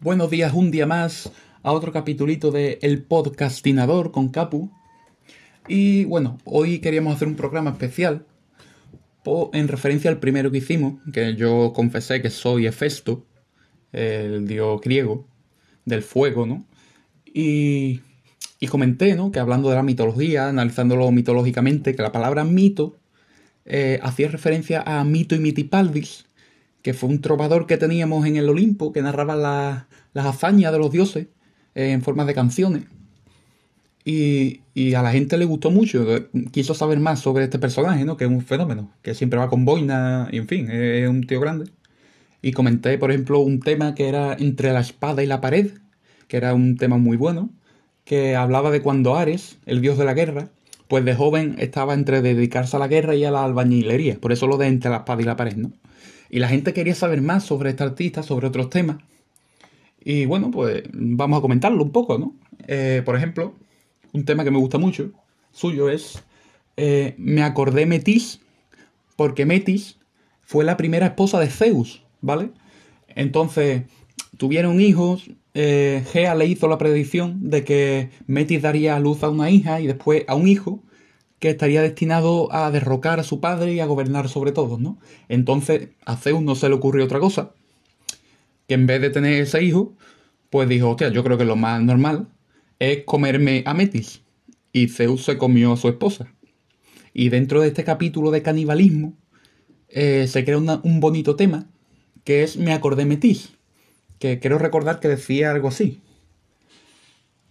Buenos días, un día más a otro capitulito de El Podcastinador con Capu. Y bueno, hoy queríamos hacer un programa especial en referencia al primero que hicimos, que yo confesé que soy Hefesto, el dios griego del fuego, ¿no? Y, y comenté, ¿no? Que hablando de la mitología, analizándolo mitológicamente, que la palabra mito eh, hacía referencia a Mito y Mitipaldis, que fue un trovador que teníamos en el Olimpo, que narraba las hazañas de los dioses eh, en forma de canciones. Y, a la gente le gustó mucho, quiso saber más sobre este personaje, ¿no? Que es un fenómeno, que siempre va con boina, y en fin, es un tío grande. Y comenté, por ejemplo, un tema que era entre la espada y la pared, que era un tema muy bueno, que hablaba de cuando Ares, el dios de la guerra, pues de joven estaba entre dedicarse a la guerra y a la albañilería, por eso lo de entre la espada y la pared, ¿no? Y la gente quería saber más sobre este artista, sobre otros temas. Y bueno, pues vamos a comentarlo un poco, ¿no? Eh, por ejemplo, un tema que me gusta mucho, suyo, es eh, Me acordé Metis, porque Metis fue la primera esposa de Zeus, ¿vale? Entonces, tuvieron hijos, eh, Gea le hizo la predicción de que Metis daría a luz a una hija y después a un hijo que estaría destinado a derrocar a su padre y a gobernar sobre todos, ¿no? Entonces a Zeus no se le ocurrió otra cosa, que en vez de tener ese hijo, pues dijo, hostia, yo creo que lo más normal es comerme a Metis. Y Zeus se comió a su esposa. Y dentro de este capítulo de canibalismo eh, se crea un bonito tema, que es Me acordé Metis, que quiero recordar que decía algo así.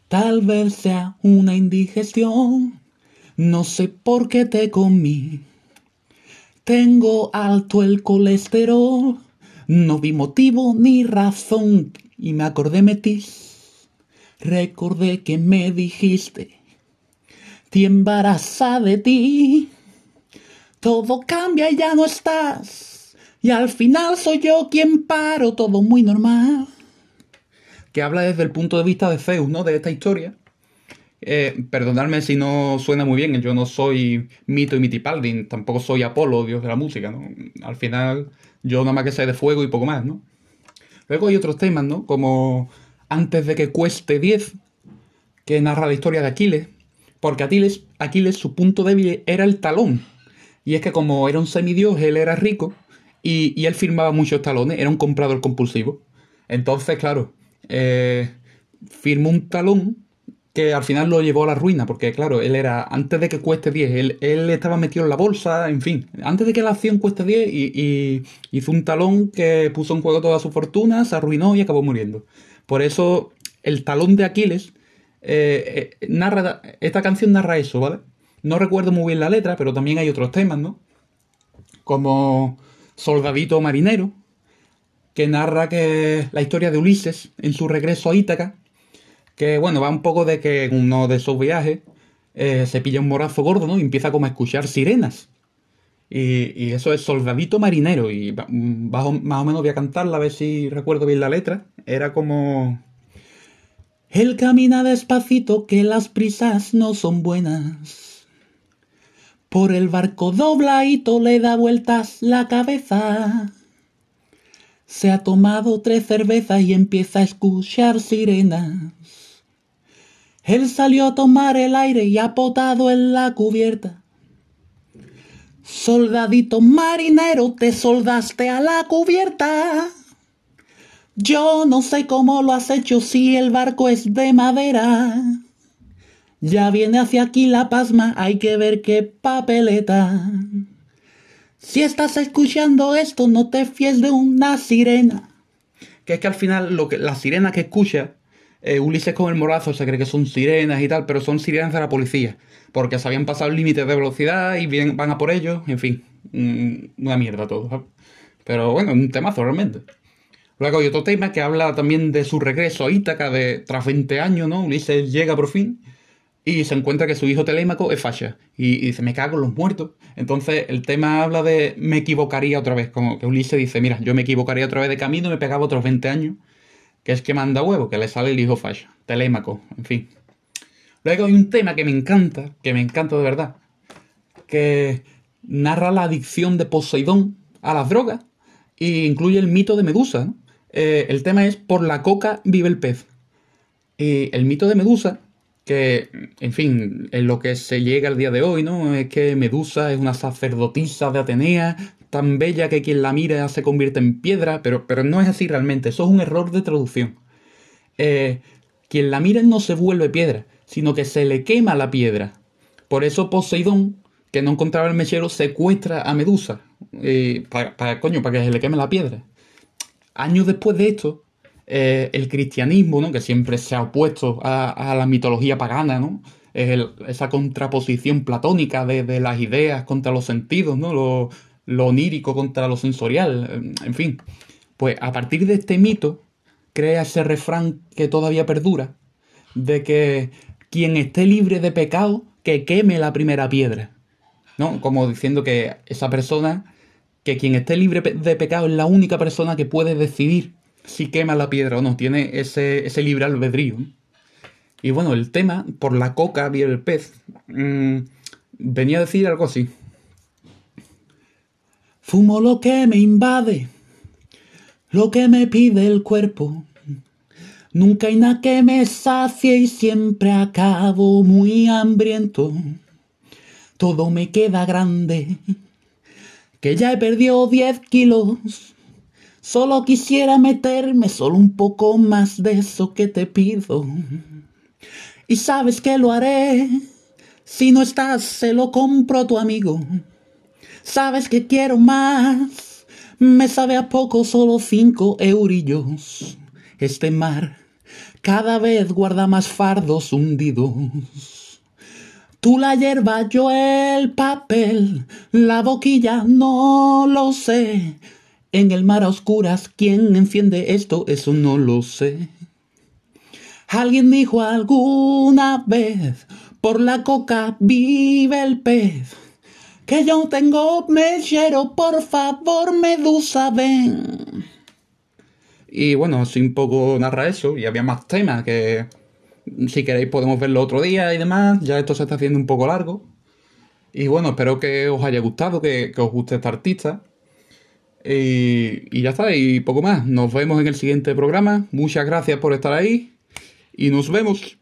Tal vez sea una indigestión no sé por qué te comí. Tengo alto el colesterol. No vi motivo ni razón. Y me acordé metis. Recordé que me dijiste. Te embaraza de ti. Todo cambia y ya no estás. Y al final soy yo quien paro. Todo muy normal. Que habla desde el punto de vista de Zeus, ¿no? De esta historia eh, perdonadme si no suena muy bien, yo no soy Mito y Mitipaldi, tampoco soy Apolo, dios de la música, ¿no? Al final, yo nada más que sé de fuego y poco más, ¿no? Luego hay otros temas, ¿no? Como Antes de que cueste 10, que narra la historia de Aquiles, porque Aquiles, Aquiles su punto débil era el talón. Y es que como era un semidios, él era rico y, él firmaba muchos talones, era un comprador compulsivo. Entonces, claro, eh, firmó un talón que al final lo llevó a la ruina, porque claro, él era, antes de que cueste 10, él, él estaba metido en la bolsa, en fin, antes de que la acción cueste 10 y, hizo un talón que puso en juego toda su fortuna, se arruinó y acabó muriendo. Por eso el talón de Aquiles eh, eh, narra, esta canción narra eso, ¿vale? No recuerdo muy bien la letra, pero también hay otros temas, ¿no? Como Soldadito Marinero, que narra que la historia de Ulises en su regreso a Ítaca, que bueno, va un poco de que en uno de esos viajes eh, se pilla un morazo gordo, ¿no? Y empieza como a escuchar sirenas. Y, eso es Soldadito Marinero. Y más o menos voy a cantarla a ver si recuerdo bien la letra. Era como... Él camina despacito que las prisas no son buenas. Por el barco dobladito le da vueltas la cabeza. Se ha tomado tres cervezas y empieza a escuchar sirenas. Él salió a tomar el aire y ha potado en la cubierta. Soldadito marinero, te soldaste a la cubierta. Yo no sé cómo lo has hecho si el barco es de madera. Ya viene hacia aquí la pasma, hay que ver qué papeleta. Si estás escuchando esto, no te fíes de una sirena. Que es que al final lo que la sirena que escucha eh, Ulises con el morazo se cree que son sirenas y tal, pero son sirenas de la policía, porque se habían pasado el límite de velocidad y van a por ellos, en fin, mm, una mierda todo. Pero bueno, un temazo realmente. Luego hay otro tema que habla también de su regreso a Ítaca de, tras 20 años, ¿no? Ulises llega por fin y se encuentra que su hijo Telémaco es facha. Y, y, dice, me cago en los muertos. Entonces el tema habla de me equivocaría otra vez. Como que Ulises dice, mira, yo me equivocaría otra vez de camino me pegaba otros 20 años que es que manda huevo, que le sale el hijo fallo, Telémaco, en fin. Luego hay un tema que me encanta, que me encanta de verdad, que narra la adicción de Poseidón a las drogas e incluye el mito de Medusa. Eh, el tema es por la coca vive el pez. Y el mito de Medusa, que, en fin, en lo que se llega al día de hoy, ¿no? Es que Medusa es una sacerdotisa de Atenea, tan bella que quien la mira se convierte en piedra, pero, pero no es así realmente, eso es un error de traducción. Eh, quien la mira no se vuelve piedra, sino que se le quema la piedra. Por eso Poseidón, que no encontraba el mechero, secuestra a Medusa. Eh, para, coño, para que se le queme la piedra. Años después de esto, eh, el cristianismo, ¿no? que siempre se ha opuesto a, la mitología pagana, ¿no? Es esa contraposición platónica de, las ideas contra los sentidos, ¿no? Lo onírico contra lo sensorial, en fin. Pues a partir de este mito, crea ese refrán que todavía perdura, de que quien esté libre de pecado, que queme la primera piedra. ¿No? Como diciendo que esa persona, que quien esté libre de pecado es la única persona que puede decidir si quema la piedra o no, tiene ese, ese libre albedrío. Y bueno, el tema, por la coca viene el pez, mm, venía a decir algo así. Fumo lo que me invade, lo que me pide el cuerpo. Nunca hay nada que me sacie y siempre acabo muy hambriento. Todo me queda grande, que ya he perdido 10 kilos Solo quisiera meterme solo un poco más de eso que te pido. Y sabes que lo haré. Si no estás, se lo compro a tu amigo. Sabes que quiero más. Me sabe a poco solo cinco eurillos. Este mar cada vez guarda más fardos hundidos. Tú la hierba, yo el papel, la boquilla, no lo sé. En el mar a oscuras, ¿quién enciende esto? Eso no lo sé. Alguien dijo alguna vez, por la coca vive el pez. Que yo tengo mechero, por favor, medusa, ven. Y bueno, así un poco narra eso, y había más temas que si queréis podemos verlo otro día y demás. Ya esto se está haciendo un poco largo. Y bueno, espero que os haya gustado, que, que os guste esta artista. Y, ya está, y poco más. Nos vemos en el siguiente programa. Muchas gracias por estar ahí y nos vemos.